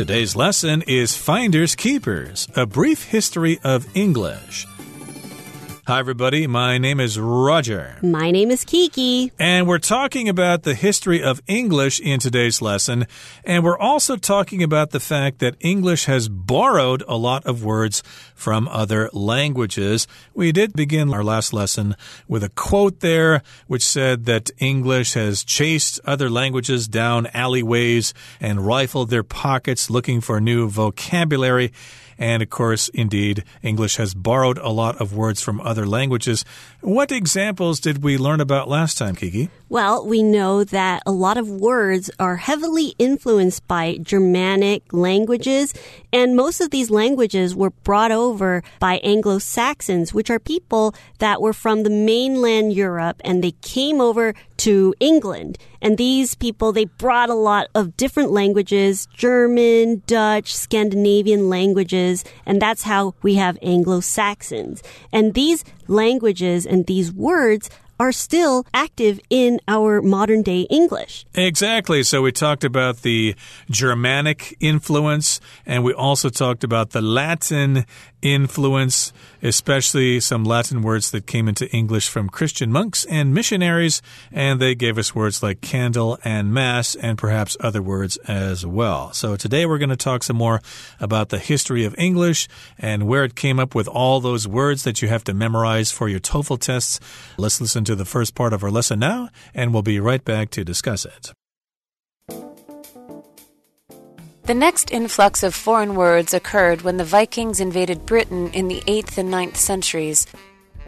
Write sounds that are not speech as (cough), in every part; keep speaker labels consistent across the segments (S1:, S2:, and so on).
S1: Today's lesson is Finders Keepers, a brief history of English. Hi, everybody. My name is Roger.
S2: My name is Kiki.
S1: And we're talking about the history of English in today's lesson. And we're also talking about the fact that English has borrowed a lot of words from other languages. We did begin our last lesson with a quote there, which said that English has chased other languages down alleyways and rifled their pockets looking for new vocabulary. And of course, indeed, English has borrowed a lot of words from other languages. What examples did we learn about last time, Kiki?
S2: Well, we know that a lot of words are heavily influenced by Germanic languages, and most of these languages were brought over by Anglo Saxons, which are people that were from the mainland Europe and they came over to England. And these people, they brought a lot of different languages, German, Dutch, Scandinavian languages, and that's how we have Anglo Saxons. And these languages and these words are still active in our modern day English.
S1: Exactly. So we talked about the Germanic influence and we also talked about the Latin influence, especially some Latin words that came into English from Christian monks and missionaries, and they gave us words like candle and mass, and perhaps other words as well. So today we're going to talk some more about the history of English and where it came up with all those words that you have to memorize for your TOEFL tests. Let's listen to the first part of our lesson now, and we'll be right back to discuss it.
S3: The next influx of foreign words occurred when the Vikings invaded Britain in the 8th and 9th centuries.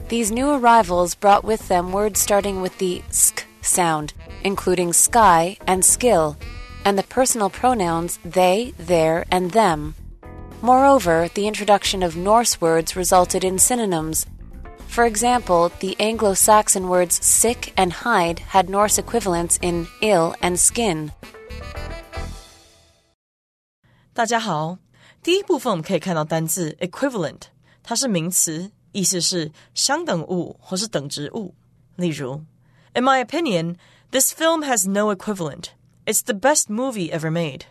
S3: These new arrivals brought with them words starting with the sk sound, including sky and skill, and the personal pronouns they, their, and them. Moreover, the introduction of Norse words resulted in synonyms. For example, the Anglo Saxon words sick and hide had Norse equivalents in ill and skin.
S4: 大家好，第一部分我们可以看到单字 equivalent，它是名词，意思是相等物或是等值物。例如，In my opinion, this film has no equivalent. It's the best movie ever made.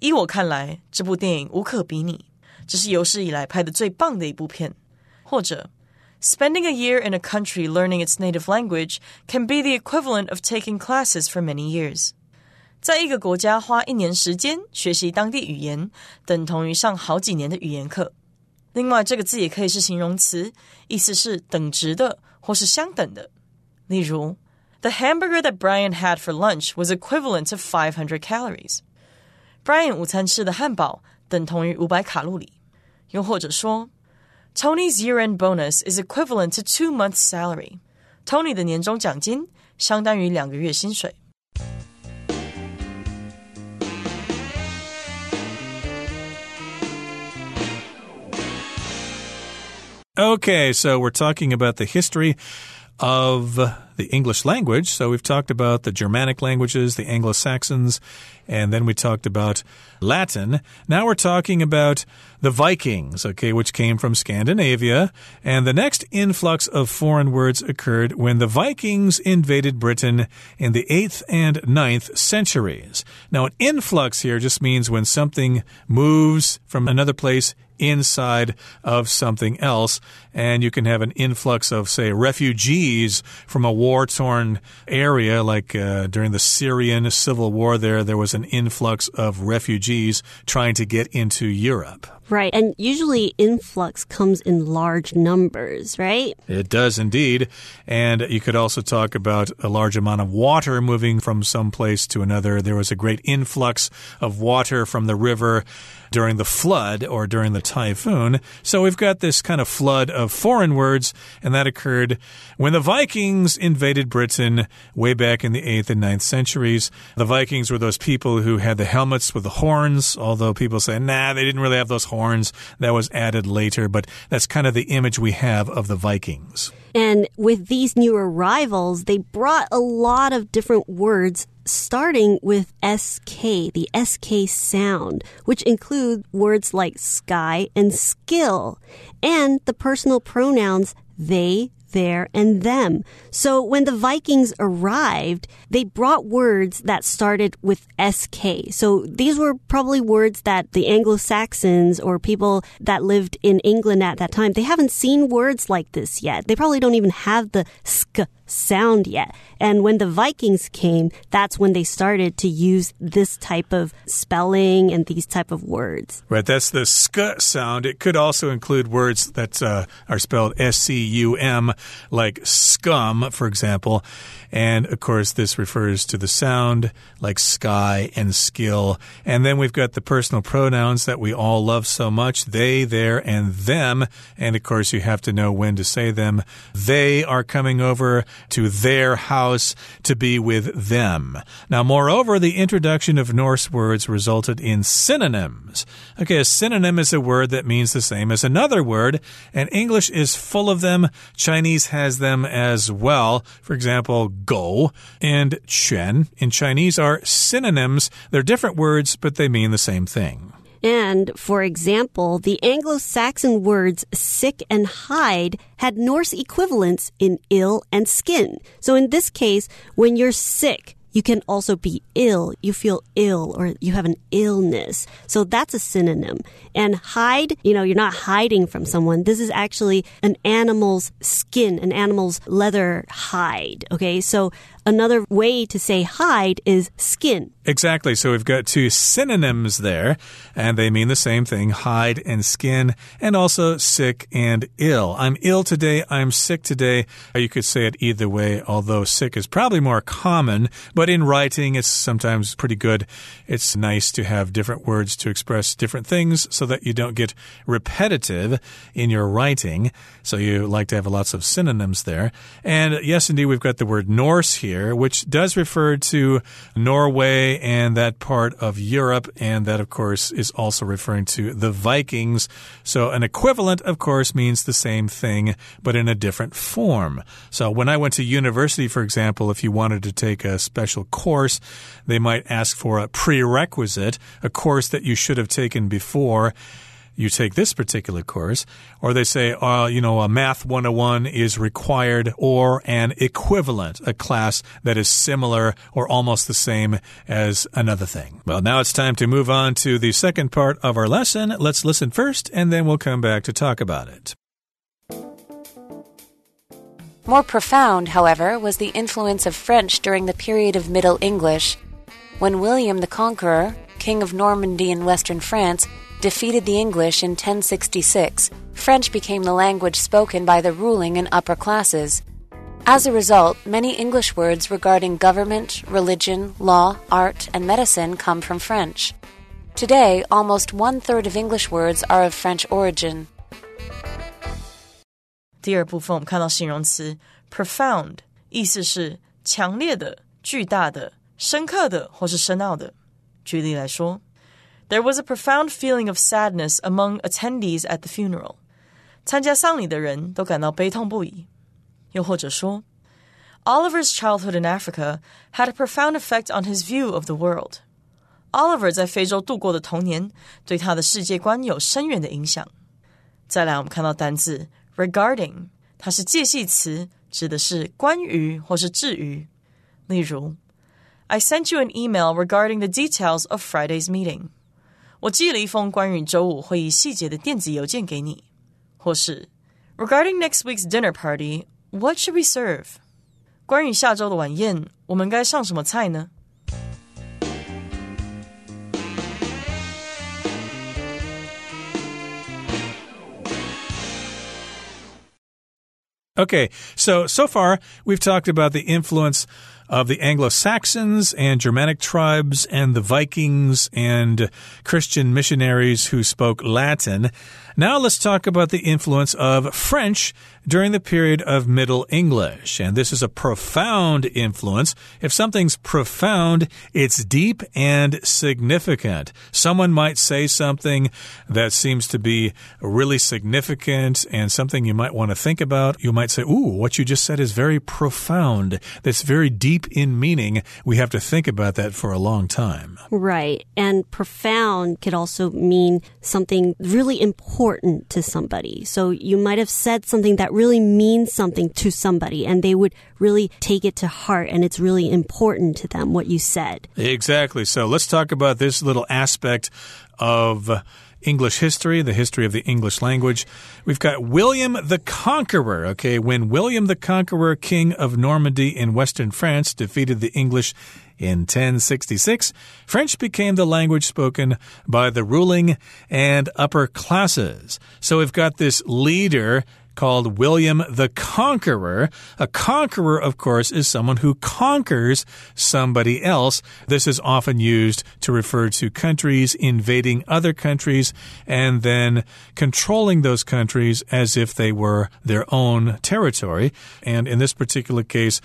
S4: 依我看来，这部电影无可比拟，这是有史以来拍的最棒的一部片。或者，Spending a year in a country learning its native language can be the equivalent of taking classes for many years. 在一个国家花一年时间学习当地语言，等同于上好几年的语言课。另外，这个字也可以是形容词，意思是等值的或是相等的。例如，The hamburger that Brian had for lunch was equivalent to five hundred calories. Brian 午餐吃的汉堡等同于五百卡路里。又或者说，Tony's year-end bonus is equivalent to two months' salary. Tony 的年终奖金相当于两个月薪水。
S1: Okay, so we're talking about the history of the English language. So we've talked about the Germanic languages, the Anglo Saxons, and then we talked about Latin. Now we're talking about the Vikings, okay, which came from Scandinavia. And the next influx of foreign words occurred when the Vikings invaded Britain in the 8th and 9th centuries. Now, an influx here just means when something moves from another place inside of something else. And you can have an influx of, say, refugees from a war torn area, like uh, during the Syrian civil war, there, there was an influx of refugees trying to get into Europe.
S2: Right. And usually influx comes in large numbers, right?
S1: It does indeed. And you could also talk about a large amount of water moving from some place to another. There was a great influx of water from the river during the flood or during the typhoon. So we've got this kind of flood of foreign words, and that occurred when the Vikings invaded Britain way back in the 8th and 9th centuries. The Vikings were those people who had the helmets with the horns, although people say, nah, they didn't really have those horns. That was added later, but that's kind of the image we have of the Vikings.
S2: And with these new arrivals, they brought a lot of different words starting with SK, the SK sound, which include words like sky and skill, and the personal pronouns they, there, and them. So when the Vikings arrived, they brought words that started with SK. So these were probably words that the Anglo-Saxons or people that lived in England at that time, they haven't seen words like this yet. They probably don't even have the sk sound yet. And when the Vikings came, that's when they started to use this type of spelling and these type of words.
S1: Right, that's the sk sound. It could also include words that uh, are spelled S C U M, like scum, for example. And of course, this refers to the sound like sky and skill. And then we've got the personal pronouns that we all love so much they, their, and them. And of course, you have to know when to say them. They are coming over to their house to be with them. Now, moreover, the introduction of Norse words resulted in synonyms. Okay, a synonym is a word that means the same as another word, and English is full of them. Chinese has them as well. For example, go and quan in Chinese are synonyms. They're different words, but they mean the same thing.
S2: And, for example, the Anglo Saxon words sick and hide had Norse equivalents in ill and skin. So in this case, when you're sick, you can also be ill. You feel ill or you have an illness. So that's a synonym. And hide, you know, you're not hiding from someone. This is actually an animal's skin, an animal's leather hide. Okay. So Another way to say hide is skin.
S1: Exactly. So we've got two synonyms there, and they mean the same thing hide and skin, and also sick and ill. I'm ill today, I'm sick today. You could say it either way, although sick is probably more common, but in writing, it's sometimes pretty good. It's nice to have different words to express different things so that you don't get repetitive in your writing. So you like to have lots of synonyms there. And yes, indeed, we've got the word Norse here which does refer to Norway and that part of Europe. And that, of course, is also referring to the Vikings. So an equivalent, of course, means the same thing, but in a different form. So when I went to university, for example, if you wanted to take a special course, they might ask for a prerequisite, a course that you should have taken before you take this particular course, or they say, uh, you know, a Math 101 is required or an equivalent, a class that is similar or almost the same as another thing. Well, now it's time to move on to the second part of our lesson. Let's listen first, and then we'll come back to talk about it.
S3: More profound, however, was the influence of French during the period of Middle English, when William the Conqueror, king of Normandy in western France, defeated the English in 1066, French became the language spoken by the ruling and upper classes. As a result, many English words regarding government, religion, law, art, and medicine come from French. Today, almost one third of English words are of French origin.
S4: 第二部分我们看到形容词 profound，意思是强烈的、巨大的、深刻的或是深奥的。举例来说。 there was a profound feeling of sadness among attendees at the funeral. 参加丧礼的人都感到悲痛不已。又或者说，Oliver's childhood in Africa had a profound effect on his view of the world. Oliver 在非洲度过的童年对他的世界观有深远的影响。再来，我们看到单字 regarding，它是介系词，指的是关于或是至于。例如，I sent you an email regarding the details of Friday's meeting. 我寄了一封关于周五会议细节的电子邮件给你，或是 Regarding next week's dinner party, what should we serve？关于下周的晚宴，我们该上什么菜呢？
S1: Okay, so so far we've talked about the influence of the Anglo Saxons and Germanic tribes and the Vikings and Christian missionaries who spoke Latin. Now let's talk about the influence of French during the period of Middle English. And this is a profound influence. If something's profound, it's deep and significant. Someone might say something that seems to be really significant and something you might want to think about. You might say, Ooh, what you just said is very profound. That's very deep in meaning, we have to think about that for a long time.
S2: Right. And profound could also mean something really important to somebody. So you might have said something that really means something to somebody and they would really take it to heart and it's really important to them what you said.
S1: Exactly. So let's talk about this little aspect of English history, the history of the English language. We've got William the Conqueror. Okay, when William the Conqueror, king of Normandy in western France, defeated the English in 1066, French became the language spoken by the ruling and upper classes. So we've got this leader called William the Conqueror. A conqueror, of course, is someone who conquers somebody else. This is often used to refer to countries invading other countries and then controlling those countries as if they were their own territory. And in this particular case,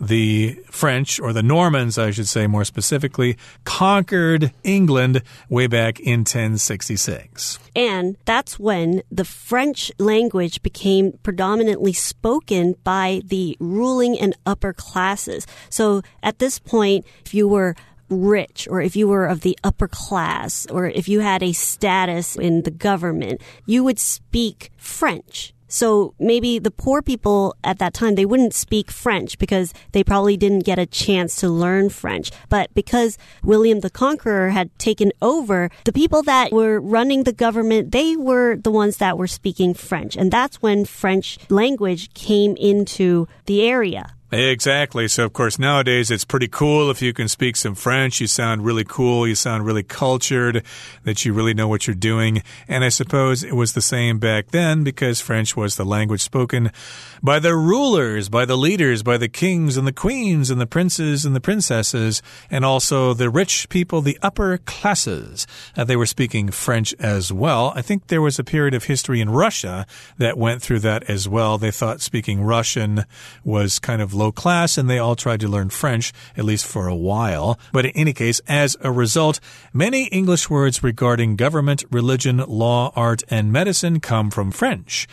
S1: the French, or the Normans, I should say more specifically, conquered England way back in 1066.
S2: And that's when the French language became predominantly spoken by the ruling and upper classes. So at this point, if you were rich or if you were of the upper class or if you had a status in the government, you would speak French. So maybe the poor people at that time, they wouldn't speak French because they probably didn't get a chance to learn French. But because William the Conqueror had taken over, the people that were running the government, they were the ones that were speaking French. And that's when French language came into the area.
S1: Exactly. So, of course, nowadays it's pretty cool if you can speak some French. You sound really cool. You sound really cultured, that you really know what you're doing. And I suppose it was the same back then because French was the language spoken by the rulers, by the leaders, by the kings and the queens and the princes and the princesses, and also the rich people, the upper classes. Uh, they were speaking French as well. I think there was a period of history in Russia that went through that as well. They thought speaking Russian was kind of low class, and they all tried to learn French, at least for a while. But in any case, as a result, many English words regarding government, religion, law, art, and medicine come from French.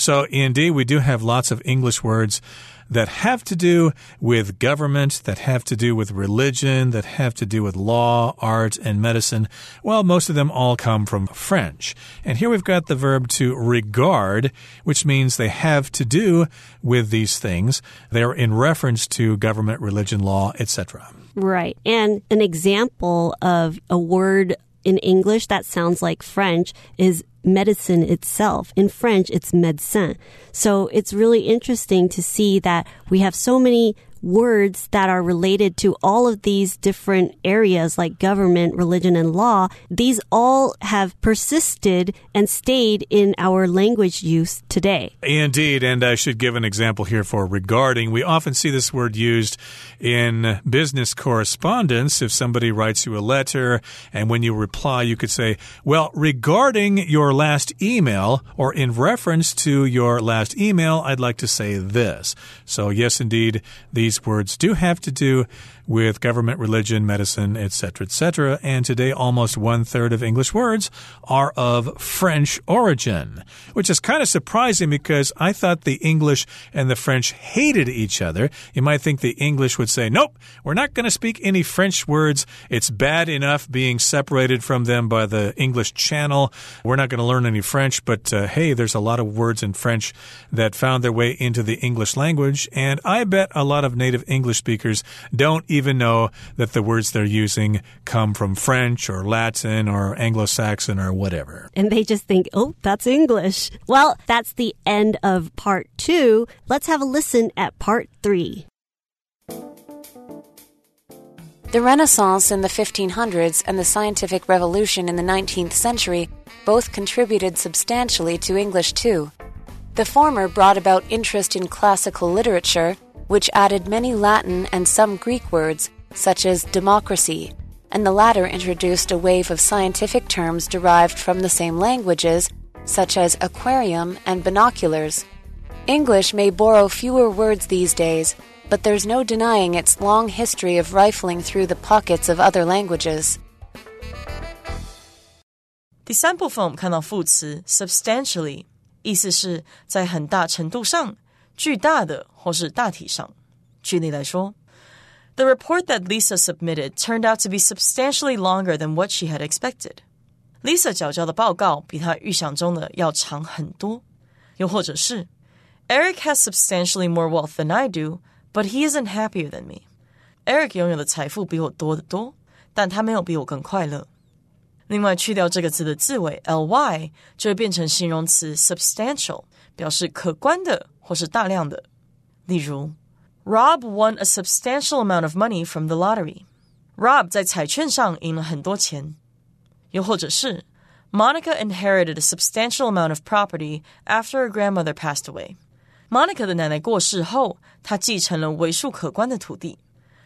S1: So, indeed, we do have lots of English words that have to do with government, that have to do with religion, that have to do with law, art, and medicine. Well, most of them all come from French. And here we've got the verb to regard, which means they have to do with these things. They're in reference to government, religion, law, etc.
S2: Right. And an example of a word in English that sounds like French is medicine itself. In French, it's médecin. So it's really interesting to see that we have so many words that are related to all of these different areas like government, religion, and law, these all have persisted and stayed in our language use today.
S1: Indeed, and I should give an example here for regarding. We often see this word used in business correspondence. If somebody writes you a letter and when you reply, you could say, Well, regarding your last email or in reference to your last email, I'd like to say this. So, yes, indeed, these these words do have to do with government, religion, medicine, etc., etc. And today, almost one third of English words are of French origin, which is kind of surprising because I thought the English and the French hated each other. You might think the English would say, nope, we're not going to speak any French words. It's bad enough being separated from them by the English channel. We're not going to learn any French, but uh, hey, there's a lot of words in French that found their way into the English language. And I bet a lot of native English speakers don't even know that the words they're using come from French or Latin or Anglo Saxon or whatever.
S2: And they just think, oh, that's English. Well, that's the end of part two. Let's have a listen at part three.
S3: The Renaissance in the 1500s and the scientific revolution in the 19th century both contributed substantially to English too. The former brought about interest in classical literature which added many Latin and some Greek words, such as democracy, and the latter introduced a wave of scientific terms derived from the same languages, such as aquarium and binoculars. English may borrow fewer words these days, but there's no denying its long history of rifling through the pockets of other languages.
S4: 第三部分我们看到副词 substantially，意思是在很大程度上 巨大的或是大体上。举例来说 The report that Lisa submitted turned out to be substantially longer than what she had expected. Lisa 缴交的报告比她预想中的要长很多。又或者是 Eric has substantially more wealth than I do, but he isn't happier than me. Eric 拥有的财富比我多得多，但他没有比我更快乐。另外，去掉这个字的字尾 ly，就会变成形容词 substantial， 表示可观的或是大量的。例如，Rob won a substantial amount of money from the lottery. Rob 在彩券上赢了很多钱。又或者是 Monica inherited a substantial amount of property after her grandmother passed away. Monica 的奶奶过世后，她继承了为数可观的土地。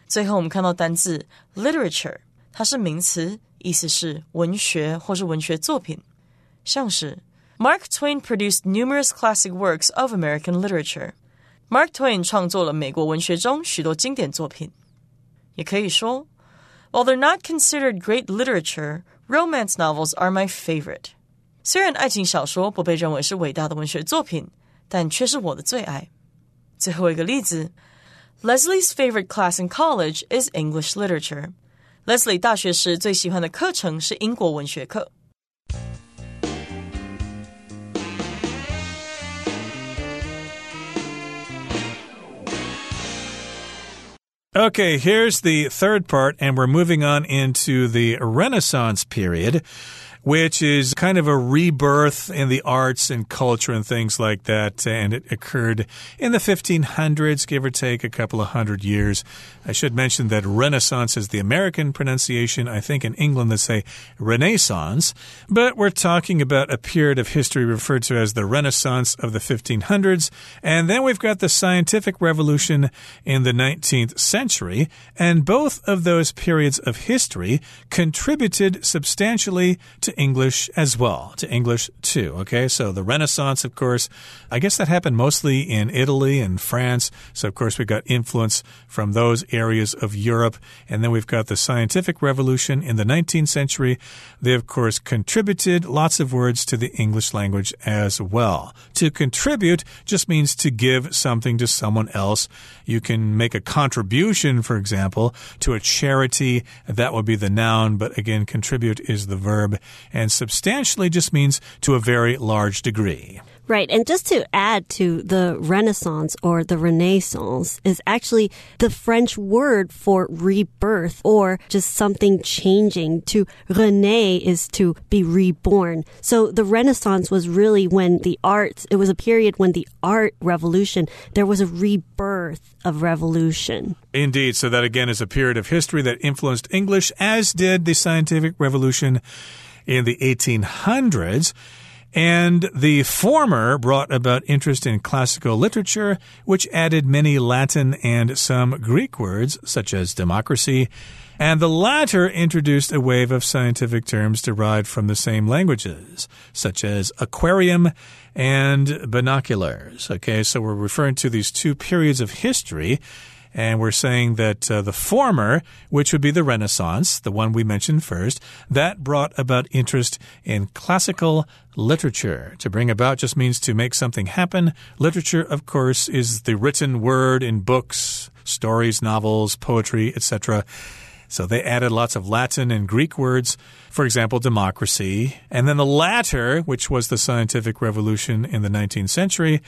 S4: 最后，我们看到单字 literature，它是名词，意思是文学或是文学作品，像是 Mark Twain produced numerous classic works of American literature。Mark Twain 创作了美国文学中许多经典作品。也可以说，While they're not considered great literature, romance novels are my favorite。虽然爱情小说不被认为是伟大的文学作品，但却是我的最爱。最后一个例子，Leslie's favorite class in college is English literature。Leslie 大学时最喜欢的课程是英国文学课。
S1: Okay, here's the third part, and we're moving on into the Renaissance period which is kind of a rebirth in the arts and culture and things like that. And it occurred in the 1500s, give or take a couple of hundred years. I should mention that Renaissance is the American pronunciation. I think in England they say Renaissance. But we're talking about a period of history referred to as the Renaissance of the 1500s. And then we've got the scientific revolution in the 19th century. And both of those periods of history contributed substantially to English as well, to English too. Okay, so the Renaissance, of course, I guess that happened mostly in Italy and France. So, of course, we've got influence from those areas of Europe. And then we've got the scientific revolution in the 19th century. They, of course, contributed lots of words to the English language as well. To contribute just means to give something to someone else. You can make a contribution, for example, to a charity. That would be the noun, but again, contribute is the verb and substantially just means to a very large degree.
S2: Right. And just to add to the Renaissance or the Renaissance is actually the French word for rebirth or just something changing. To renaître is to be reborn. So the Renaissance was really when the arts, it was a period when the art revolution, there was a rebirth of revolution.
S1: Indeed. So that again is a period of history that influenced English, as did the scientific revolution in the 1800s. And the former brought about interest in classical literature, which added many Latin and some Greek words, such as democracy. And the latter introduced a wave of scientific terms derived from the same languages, such as aquarium and binoculars. Okay, so we're referring to these two periods of history and we're saying that uh, the former, which would be the Renaissance, the one we mentioned first, that brought about interest in classical literature. To bring about just means to make something happen. Literature, of course, is the written word in books, stories, novels, poetry, etc. So they added lots of Latin and Greek words, for example, democracy. And then the latter, which was the scientific revolution in the 19th century,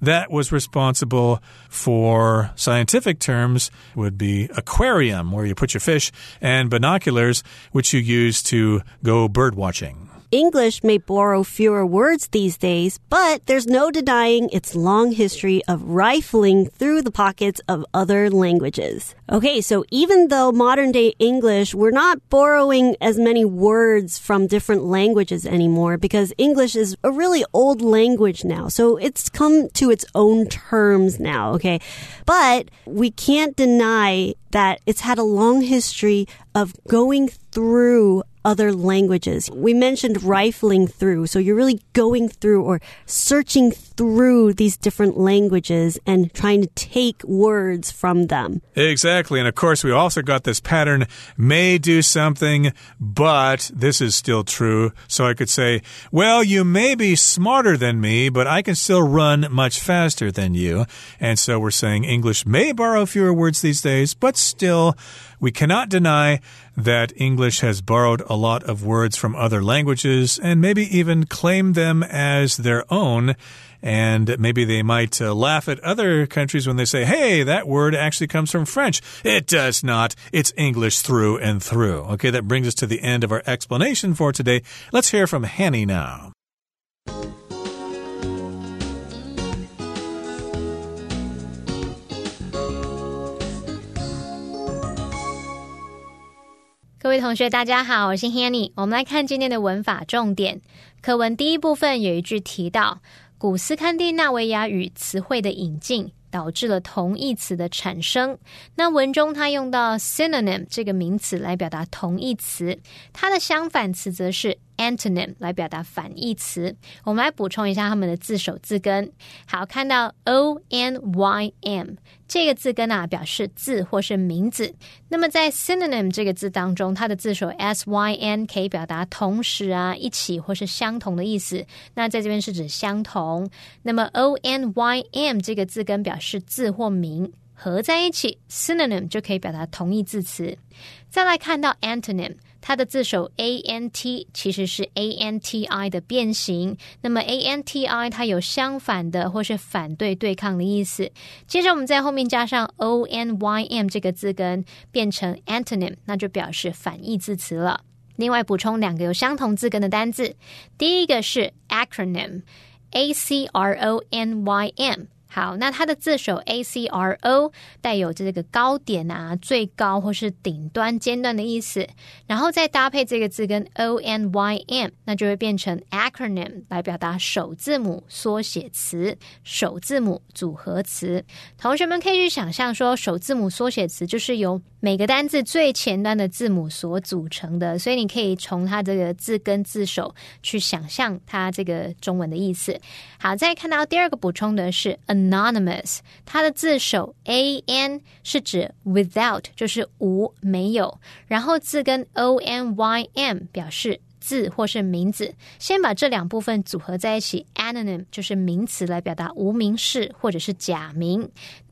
S1: that was responsible for scientific terms would be aquarium, where you put your fish, and binoculars, which you use to go bird watching.
S2: English may borrow fewer words these days, but there's no denying its long history of rifling through the pockets of other languages. Okay, so even though modern day English, we're not borrowing as many words from different languages anymore because English is a really old language now. So it's come to its own terms now, okay? But we can't deny that it's had a long history of going through other languages. We mentioned rifling through. So you're really going through or searching through these different languages and trying to take words from them.
S1: Exactly. And of course, we also got this pattern may do something, but this is still true. So I could say, well, you may be smarter than me, but I can still run much faster than you. And so we're saying English may borrow fewer words these days, but still, we cannot deny that English has borrowed a lot of words from other languages and maybe even claimed them as their own. And maybe they might uh, laugh at other countries when they say, hey, that word actually comes from French. It does not. It's English through and through. Okay, that brings us to the end of our explanation for today. Let's hear from Hanny now.
S5: 各位同学，大家好，我是 Hanny。我们来看今天的文法重点。课文第一部分有一句提到，古斯堪的纳维亚语词汇的引进。导致了同义词的产生。那文中它用到 synonym 这个名词来表达同义词，它的相反词则是 antonym 来表达反义词。我们来补充一下它们的字首字根。好，看到 o n y m 这个字根啊，表示字或是名字。那么在 synonym 这个字当中，它的字首 s y n 可以表达同时啊、一起或是相同的意思。那在这边是指相同。那么 o n y m 这个字根表示字或名合在一起，synonym 就可以表达同义字词。再来看到 antonym，它的字首 a n t 其实是 a n t i 的变形。那么 a n t i 它有相反的或是反对、对抗的意思。接着我们在后面加上 o n y m 这个字根，变成 antonym，那就表示反义字词了。另外补充两个有相同字根的单字，第一个是 acronym，a c r o n y m。好，那它的字首 a c r o 带有这个高点啊、最高或是顶端、尖端的意思，然后再搭配这个字跟 o n y m，那就会变成 acronym 来表达首字母缩写词、首字母组合词。同学们可以去想象说，首字母缩写词就是由每个单字最前端的字母所组成的，所以你可以从它这个字根字首去想象它这个中文的意思。好，再看到第二个补充的是 anonymous，它的字首 a n 是指 without，就是无没有，然后字根 o n y m 表示字或是名字。先把这两部分组合在一起，anonym 就是名词来表达无名氏或者是假名。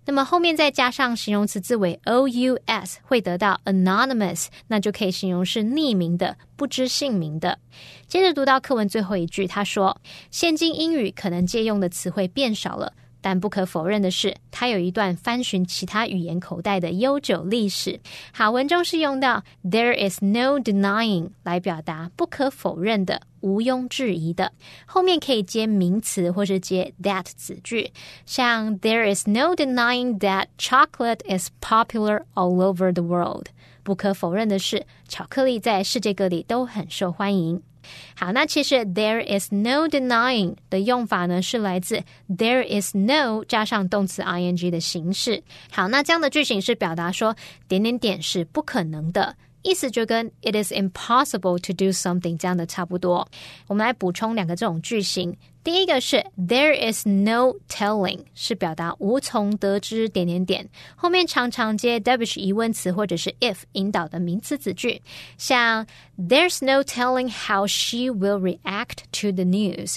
S5: 那么后面再加上形容词字尾 o u s，会得到 anonymous，那就可以形容是匿名的、不知姓名的。接着读到课文最后一句，他说：“现今英语可能借用的词汇变少了。”但不可否认的是，它有一段翻寻其他语言口袋的悠久历史。好，文中是用到 "there is no denying" 来表达不可否认的、毋庸置疑的。后面可以接名词或是接 that 子句，像 "there is no denying that chocolate is popular all over the world"。不可否认的是，巧克力在世界各地都很受欢迎。好，那其实 there is no denying 的用法呢，是来自 there is no 加上动词 ing 的形式。好，那这样的句型是表达说点点点是不可能的。意思就跟 it is impossible to do something 这样的差不多。我们来补充两个这种句型。第一个是 there is no telling，是表达无从得知点点点，后面常常接 which 疑问词或者是 if 引导的名词子句，像 there's no telling how she will react to the news。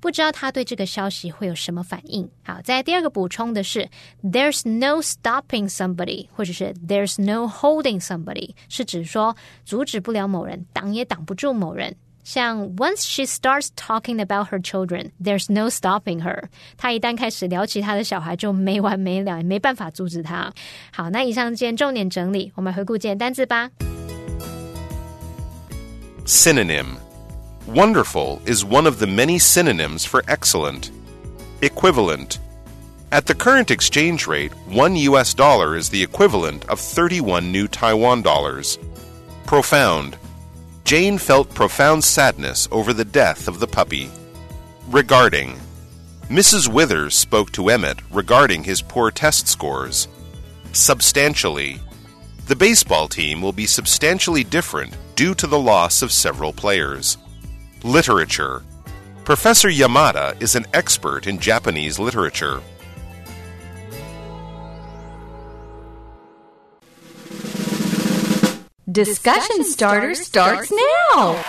S5: 不知道他对这个消息会有什么反应。好，在第二个补充的是，there's no stopping somebody，或者是 there's no holding somebody，是指说阻止不了某人，挡也挡不住某人。像 once she starts talking about her children, there's no stopping her。她一旦开始聊起她的小孩，就没完没了，也没办法阻止她。好，那以上见重点整理，我们回顾今天单词吧。
S6: Synonym Wonderful is one of the many synonyms for excellent. Equivalent. At the current exchange rate, one US dollar is the equivalent of 31 new Taiwan dollars. Profound. Jane felt profound sadness over the death of the puppy. Regarding. Mrs. Withers spoke to Emmett regarding his poor test scores. Substantially. The baseball team will be substantially different due to the loss of several players. Literature. Professor Yamada is an expert in Japanese literature.
S7: Discussion starter starts now.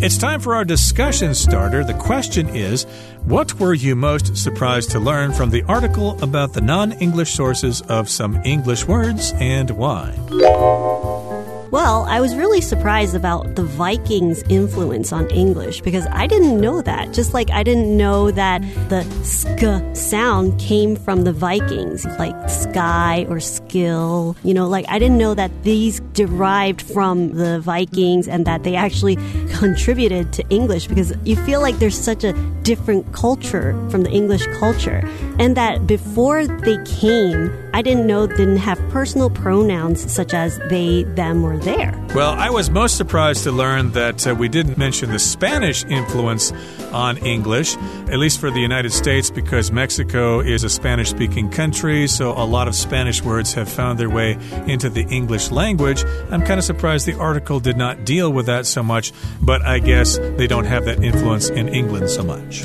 S1: It's time for our discussion starter. The question is What were you most surprised to learn from the article about the non English sources of some English words and why?
S2: Well, I was really surprised about the Vikings' influence on English because I didn't know that. Just like I didn't know that the sk sound came from the Vikings, like sky or skill. You know, like I didn't know that these derived from the Vikings and that they actually (laughs) contributed to English because you feel like there's such a different culture from the English culture. And that before they came, I didn't know didn't have personal pronouns such as they, them, or there.
S1: Well, I was most surprised to learn that uh, we didn't mention the Spanish influence on English, at least for the United States, because Mexico is a Spanish speaking country, so a lot of Spanish words have found their way into the English language. I'm kind of surprised the article did not deal with that so much, but I guess they don't have that influence in England so much.